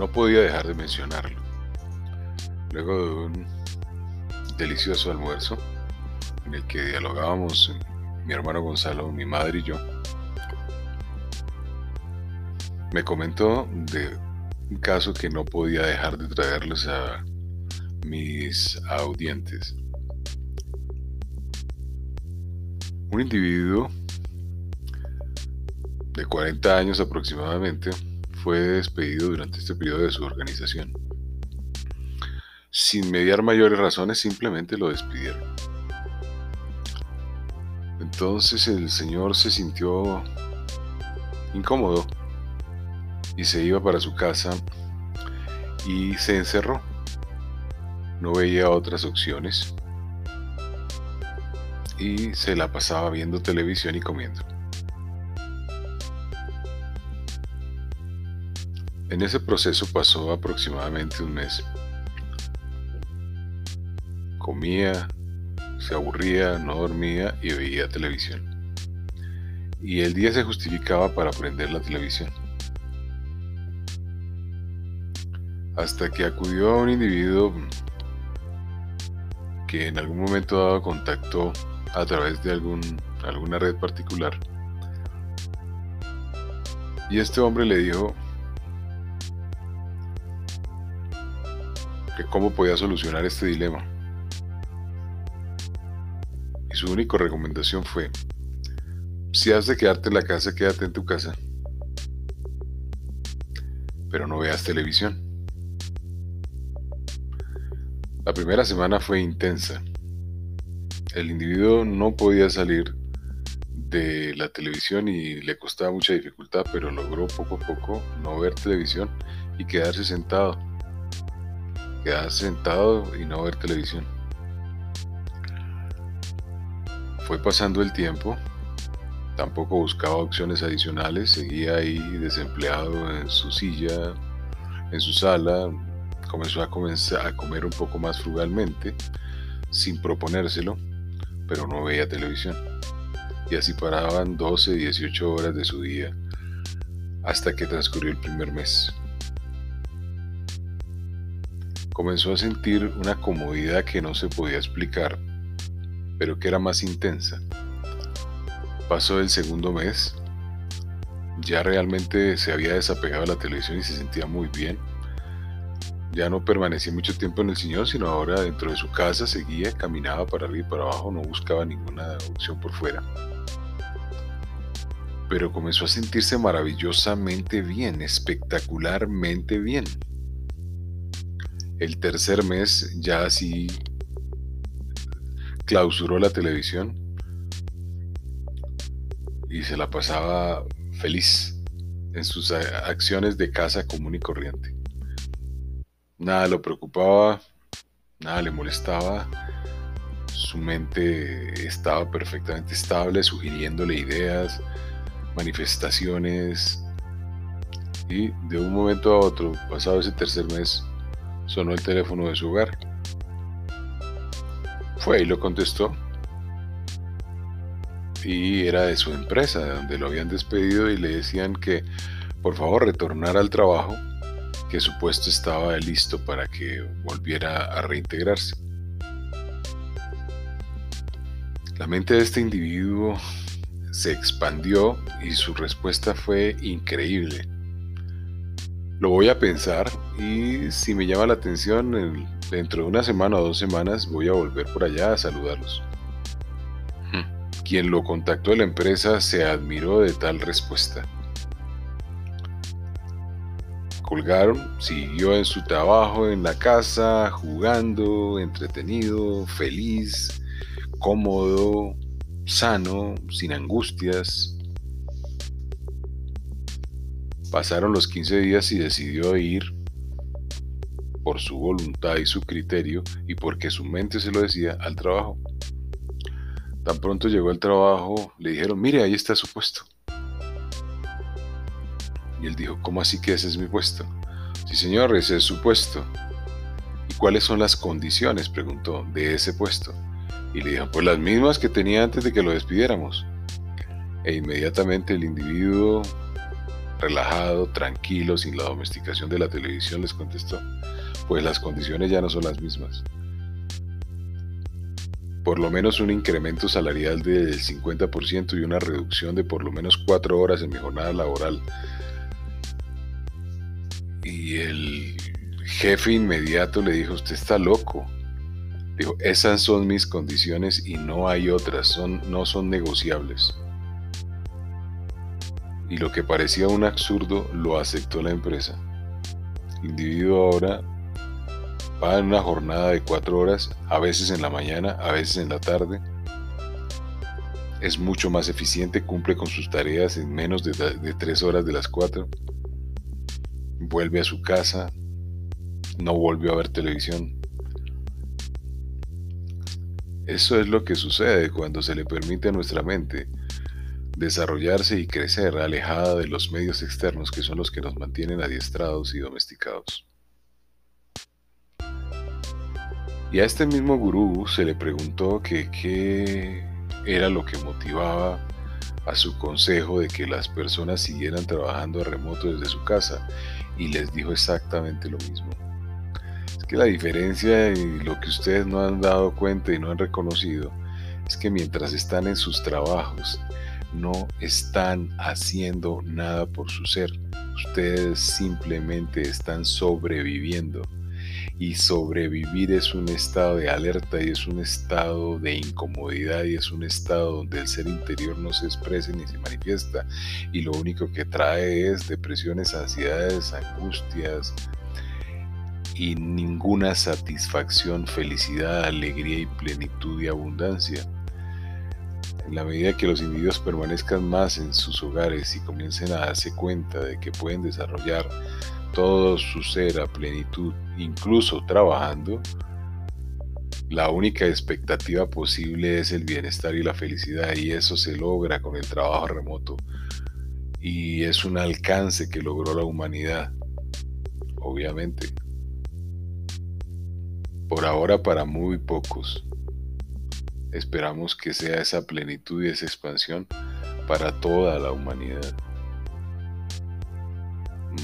no podía dejar de mencionarlo. Luego de un delicioso almuerzo en el que dialogábamos mi hermano Gonzalo, mi madre y yo, me comentó de un caso que no podía dejar de traerles a mis audientes. Un individuo de 40 años aproximadamente fue despedido durante este periodo de su organización. Sin mediar mayores razones, simplemente lo despidieron. Entonces el señor se sintió incómodo y se iba para su casa y se encerró. No veía otras opciones y se la pasaba viendo televisión y comiendo. En ese proceso pasó aproximadamente un mes. Comía, se aburría, no dormía y veía televisión. Y el día se justificaba para prender la televisión. Hasta que acudió a un individuo que en algún momento dado contactó a través de algún, alguna red particular. Y este hombre le dijo cómo podía solucionar este dilema. Y su única recomendación fue, si has de quedarte en la casa, quédate en tu casa. Pero no veas televisión. La primera semana fue intensa. El individuo no podía salir de la televisión y le costaba mucha dificultad, pero logró poco a poco no ver televisión y quedarse sentado. Quedarse sentado y no ver televisión. Fue pasando el tiempo, tampoco buscaba opciones adicionales, seguía ahí desempleado en su silla, en su sala, comenzó a comer un poco más frugalmente, sin proponérselo, pero no veía televisión. Y así paraban 12, 18 horas de su día hasta que transcurrió el primer mes. Comenzó a sentir una comodidad que no se podía explicar, pero que era más intensa. Pasó el segundo mes, ya realmente se había desapegado de la televisión y se sentía muy bien ya no permanecía mucho tiempo en el Señor, sino ahora dentro de su casa seguía, caminaba para arriba y para abajo, no buscaba ninguna opción por fuera. Pero comenzó a sentirse maravillosamente bien, espectacularmente bien. El tercer mes ya así clausuró la televisión y se la pasaba feliz en sus acciones de casa común y corriente. Nada lo preocupaba, nada le molestaba. Su mente estaba perfectamente estable, sugiriéndole ideas, manifestaciones. Y de un momento a otro, pasado ese tercer mes, sonó el teléfono de su hogar. Fue y lo contestó. Y era de su empresa, donde lo habían despedido y le decían que por favor retornara al trabajo que su puesto estaba listo para que volviera a reintegrarse. La mente de este individuo se expandió y su respuesta fue increíble. Lo voy a pensar y si me llama la atención, dentro de una semana o dos semanas voy a volver por allá a saludarlos. Hmm. Quien lo contactó de la empresa se admiró de tal respuesta colgaron, siguió en su trabajo en la casa, jugando, entretenido, feliz, cómodo, sano, sin angustias. Pasaron los 15 días y decidió ir por su voluntad y su criterio y porque su mente se lo decía al trabajo. Tan pronto llegó al trabajo, le dijeron, mire, ahí está su puesto. Y él dijo, ¿cómo así que ese es mi puesto? Sí, señor, ese es su puesto. ¿Y cuáles son las condiciones? preguntó, de ese puesto. Y le dijo, pues las mismas que tenía antes de que lo despidiéramos. E inmediatamente el individuo relajado, tranquilo, sin la domesticación de la televisión, les contestó. Pues las condiciones ya no son las mismas. Por lo menos un incremento salarial del 50% y una reducción de por lo menos cuatro horas en mi jornada laboral. Y el jefe inmediato le dijo, usted está loco. Dijo, esas son mis condiciones y no hay otras, son, no son negociables y lo que parecía un absurdo lo aceptó la empresa. El individuo ahora va en una jornada de cuatro horas, a veces en la mañana, a veces en la tarde. Es mucho más eficiente, cumple con sus tareas en menos de, de tres horas de las cuatro. Vuelve a su casa, no volvió a ver televisión. Eso es lo que sucede cuando se le permite a nuestra mente desarrollarse y crecer alejada de los medios externos que son los que nos mantienen adiestrados y domesticados. Y a este mismo gurú se le preguntó que qué era lo que motivaba a su consejo de que las personas siguieran trabajando a remoto desde su casa y les dijo exactamente lo mismo. Es que la diferencia y lo que ustedes no han dado cuenta y no han reconocido es que mientras están en sus trabajos no están haciendo nada por su ser. Ustedes simplemente están sobreviviendo. Y sobrevivir es un estado de alerta y es un estado de incomodidad y es un estado donde el ser interior no se expresa ni se manifiesta y lo único que trae es depresiones, ansiedades, angustias y ninguna satisfacción, felicidad, alegría y plenitud y abundancia. En la medida que los individuos permanezcan más en sus hogares y comiencen a darse cuenta de que pueden desarrollar todo su ser a plenitud, incluso trabajando, la única expectativa posible es el bienestar y la felicidad y eso se logra con el trabajo remoto y es un alcance que logró la humanidad, obviamente. Por ahora para muy pocos. Esperamos que sea esa plenitud y esa expansión para toda la humanidad.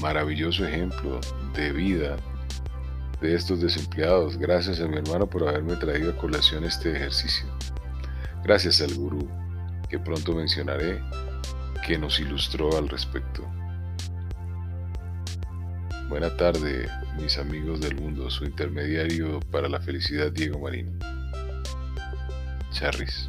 Maravilloso ejemplo de vida de estos desempleados. Gracias a mi hermano por haberme traído a colación este ejercicio. Gracias al gurú, que pronto mencionaré, que nos ilustró al respecto. Buena tarde, mis amigos del mundo, su intermediario para la felicidad, Diego Marino. Cherries.